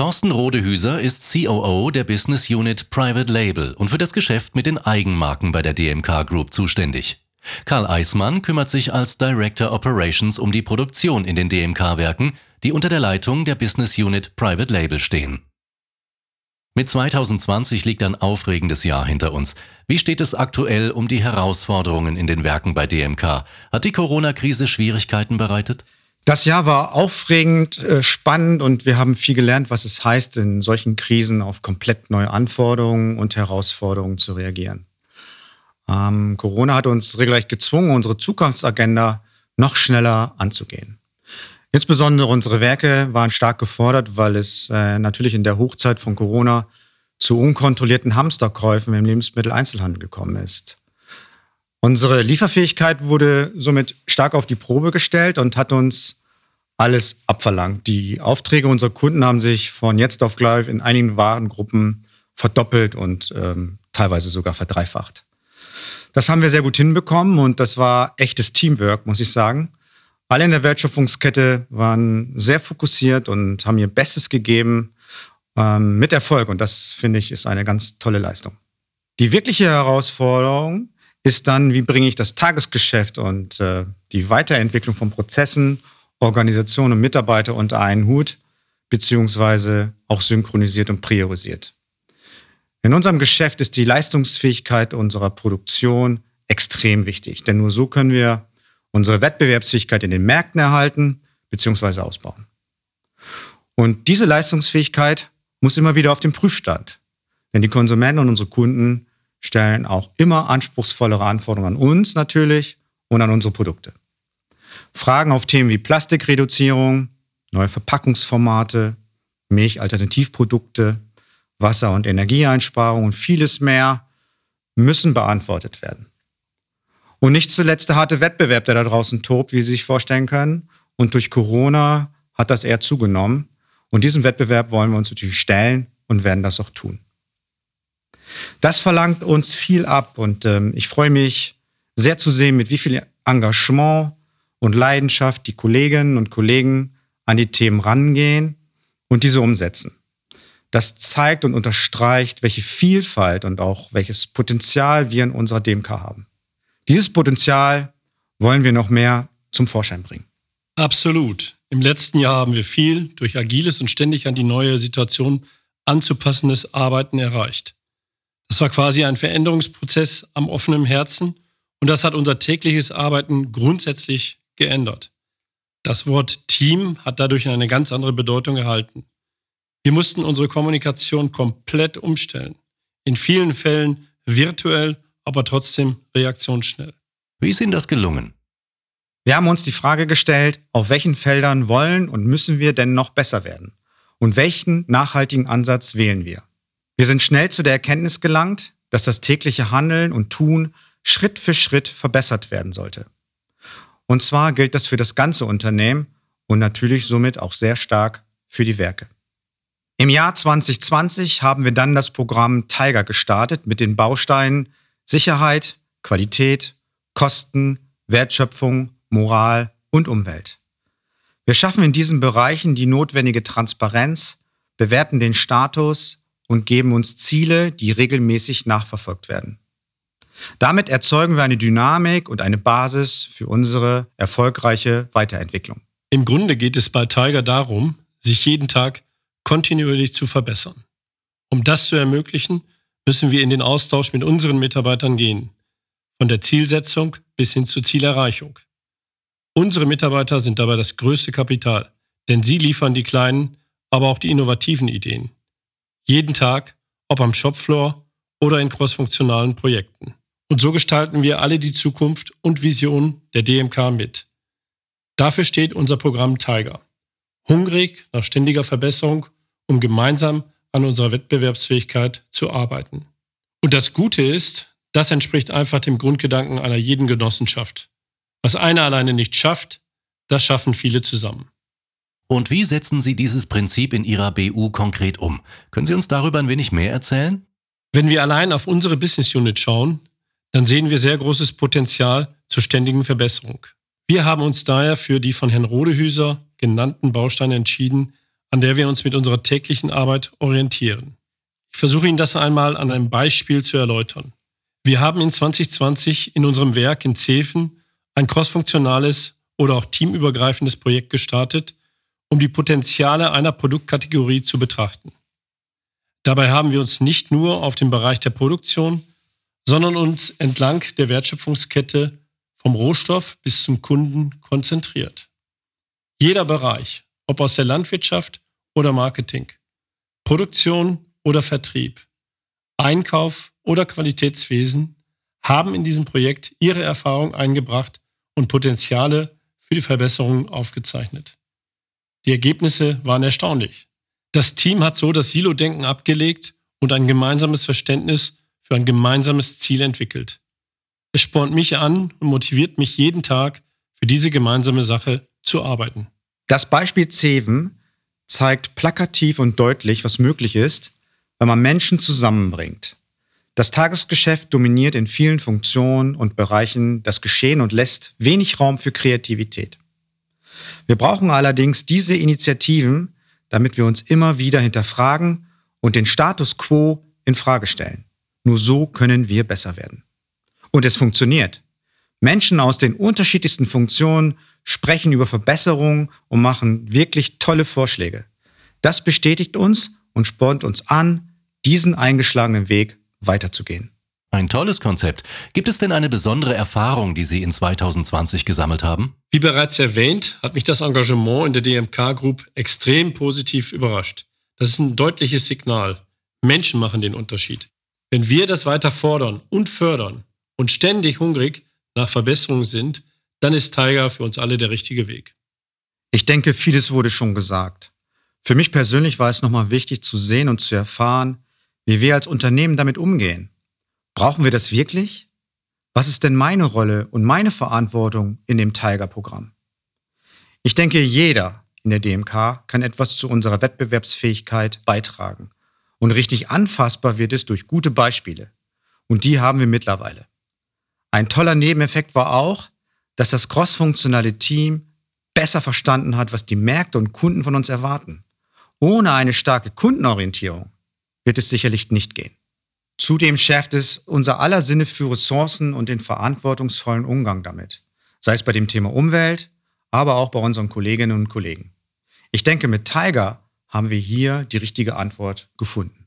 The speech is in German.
Thorsten Rodehüser ist COO der Business Unit Private Label und für das Geschäft mit den Eigenmarken bei der DMK Group zuständig. Karl Eismann kümmert sich als Director Operations um die Produktion in den DMK-Werken, die unter der Leitung der Business Unit Private Label stehen. Mit 2020 liegt ein aufregendes Jahr hinter uns. Wie steht es aktuell um die Herausforderungen in den Werken bei DMK? Hat die Corona-Krise Schwierigkeiten bereitet? Das Jahr war aufregend, äh, spannend und wir haben viel gelernt, was es heißt, in solchen Krisen auf komplett neue Anforderungen und Herausforderungen zu reagieren. Ähm, Corona hat uns regelrecht gezwungen, unsere Zukunftsagenda noch schneller anzugehen. Insbesondere unsere Werke waren stark gefordert, weil es äh, natürlich in der Hochzeit von Corona zu unkontrollierten Hamsterkäufen im Lebensmitteleinzelhandel gekommen ist. Unsere Lieferfähigkeit wurde somit stark auf die Probe gestellt und hat uns alles abverlangt. Die Aufträge unserer Kunden haben sich von jetzt auf gleich in einigen Warengruppen verdoppelt und ähm, teilweise sogar verdreifacht. Das haben wir sehr gut hinbekommen und das war echtes Teamwork, muss ich sagen. Alle in der Wertschöpfungskette waren sehr fokussiert und haben ihr Bestes gegeben ähm, mit Erfolg. Und das, finde ich, ist eine ganz tolle Leistung. Die wirkliche Herausforderung ist dann, wie bringe ich das Tagesgeschäft und äh, die Weiterentwicklung von Prozessen, Organisation und Mitarbeiter unter einen Hut, beziehungsweise auch synchronisiert und priorisiert. In unserem Geschäft ist die Leistungsfähigkeit unserer Produktion extrem wichtig, denn nur so können wir unsere Wettbewerbsfähigkeit in den Märkten erhalten bzw. ausbauen. Und diese Leistungsfähigkeit muss immer wieder auf den Prüfstand, denn die Konsumenten und unsere Kunden stellen auch immer anspruchsvollere Anforderungen an uns natürlich und an unsere Produkte. Fragen auf Themen wie Plastikreduzierung, neue Verpackungsformate, Milchalternativprodukte, Wasser- und Energieeinsparung und vieles mehr müssen beantwortet werden. Und nicht zuletzt der harte Wettbewerb, der da draußen tobt, wie Sie sich vorstellen können. Und durch Corona hat das eher zugenommen. Und diesem Wettbewerb wollen wir uns natürlich stellen und werden das auch tun. Das verlangt uns viel ab und ähm, ich freue mich sehr zu sehen, mit wie viel Engagement und Leidenschaft die Kolleginnen und Kollegen an die Themen rangehen und diese umsetzen. Das zeigt und unterstreicht, welche Vielfalt und auch welches Potenzial wir in unserer DMK haben. Dieses Potenzial wollen wir noch mehr zum Vorschein bringen. Absolut. Im letzten Jahr haben wir viel durch agiles und ständig an die neue Situation anzupassendes Arbeiten erreicht. Das war quasi ein Veränderungsprozess am offenen Herzen und das hat unser tägliches Arbeiten grundsätzlich geändert. Das Wort Team hat dadurch eine ganz andere Bedeutung erhalten. Wir mussten unsere Kommunikation komplett umstellen. In vielen Fällen virtuell, aber trotzdem reaktionsschnell. Wie ist Ihnen das gelungen? Wir haben uns die Frage gestellt, auf welchen Feldern wollen und müssen wir denn noch besser werden? Und welchen nachhaltigen Ansatz wählen wir? Wir sind schnell zu der Erkenntnis gelangt, dass das tägliche Handeln und Tun Schritt für Schritt verbessert werden sollte. Und zwar gilt das für das ganze Unternehmen und natürlich somit auch sehr stark für die Werke. Im Jahr 2020 haben wir dann das Programm Tiger gestartet mit den Bausteinen Sicherheit, Qualität, Kosten, Wertschöpfung, Moral und Umwelt. Wir schaffen in diesen Bereichen die notwendige Transparenz, bewerten den Status und geben uns Ziele, die regelmäßig nachverfolgt werden. Damit erzeugen wir eine Dynamik und eine Basis für unsere erfolgreiche Weiterentwicklung. Im Grunde geht es bei Tiger darum, sich jeden Tag kontinuierlich zu verbessern. Um das zu ermöglichen, müssen wir in den Austausch mit unseren Mitarbeitern gehen, von der Zielsetzung bis hin zur Zielerreichung. Unsere Mitarbeiter sind dabei das größte Kapital, denn sie liefern die kleinen, aber auch die innovativen Ideen. Jeden Tag, ob am Shopfloor oder in crossfunktionalen Projekten. Und so gestalten wir alle die Zukunft und Vision der DMK mit. Dafür steht unser Programm Tiger hungrig nach ständiger Verbesserung, um gemeinsam an unserer Wettbewerbsfähigkeit zu arbeiten. Und das Gute ist, das entspricht einfach dem Grundgedanken einer jeden Genossenschaft. Was einer alleine nicht schafft, das schaffen viele zusammen. Und wie setzen Sie dieses Prinzip in Ihrer BU konkret um? Können Sie uns darüber ein wenig mehr erzählen? Wenn wir allein auf unsere Business Unit schauen, dann sehen wir sehr großes Potenzial zur ständigen Verbesserung. Wir haben uns daher für die von Herrn Rodehüser genannten Bausteine entschieden, an der wir uns mit unserer täglichen Arbeit orientieren. Ich versuche Ihnen das einmal an einem Beispiel zu erläutern. Wir haben in 2020 in unserem Werk in Zeven ein crossfunktionales oder auch teamübergreifendes Projekt gestartet, um die Potenziale einer Produktkategorie zu betrachten. Dabei haben wir uns nicht nur auf den Bereich der Produktion, sondern uns entlang der Wertschöpfungskette vom Rohstoff bis zum Kunden konzentriert. Jeder Bereich, ob aus der Landwirtschaft oder Marketing, Produktion oder Vertrieb, Einkauf oder Qualitätswesen, haben in diesem Projekt ihre Erfahrung eingebracht und Potenziale für die Verbesserung aufgezeichnet. Die Ergebnisse waren erstaunlich. Das Team hat so das Silo-Denken abgelegt und ein gemeinsames Verständnis für ein gemeinsames Ziel entwickelt. Es spornt mich an und motiviert mich jeden Tag, für diese gemeinsame Sache zu arbeiten. Das Beispiel Zeven zeigt plakativ und deutlich, was möglich ist, wenn man Menschen zusammenbringt. Das Tagesgeschäft dominiert in vielen Funktionen und Bereichen das Geschehen und lässt wenig Raum für Kreativität. Wir brauchen allerdings diese Initiativen, damit wir uns immer wieder hinterfragen und den Status quo in Frage stellen. Nur so können wir besser werden. Und es funktioniert. Menschen aus den unterschiedlichsten Funktionen sprechen über Verbesserungen und machen wirklich tolle Vorschläge. Das bestätigt uns und spornt uns an, diesen eingeschlagenen Weg weiterzugehen. Ein tolles Konzept. Gibt es denn eine besondere Erfahrung, die Sie in 2020 gesammelt haben? Wie bereits erwähnt, hat mich das Engagement in der DMK Group extrem positiv überrascht. Das ist ein deutliches Signal. Menschen machen den Unterschied. Wenn wir das weiter fordern und fördern und ständig hungrig nach Verbesserungen sind, dann ist Tiger für uns alle der richtige Weg. Ich denke, vieles wurde schon gesagt. Für mich persönlich war es nochmal wichtig zu sehen und zu erfahren, wie wir als Unternehmen damit umgehen. Brauchen wir das wirklich? Was ist denn meine Rolle und meine Verantwortung in dem Tiger-Programm? Ich denke, jeder in der DMK kann etwas zu unserer Wettbewerbsfähigkeit beitragen. Und richtig anfassbar wird es durch gute Beispiele. Und die haben wir mittlerweile. Ein toller Nebeneffekt war auch, dass das crossfunktionale Team besser verstanden hat, was die Märkte und Kunden von uns erwarten. Ohne eine starke Kundenorientierung wird es sicherlich nicht gehen. Zudem schärft es unser aller Sinne für Ressourcen und den verantwortungsvollen Umgang damit. Sei es bei dem Thema Umwelt, aber auch bei unseren Kolleginnen und Kollegen. Ich denke, mit Tiger haben wir hier die richtige Antwort gefunden.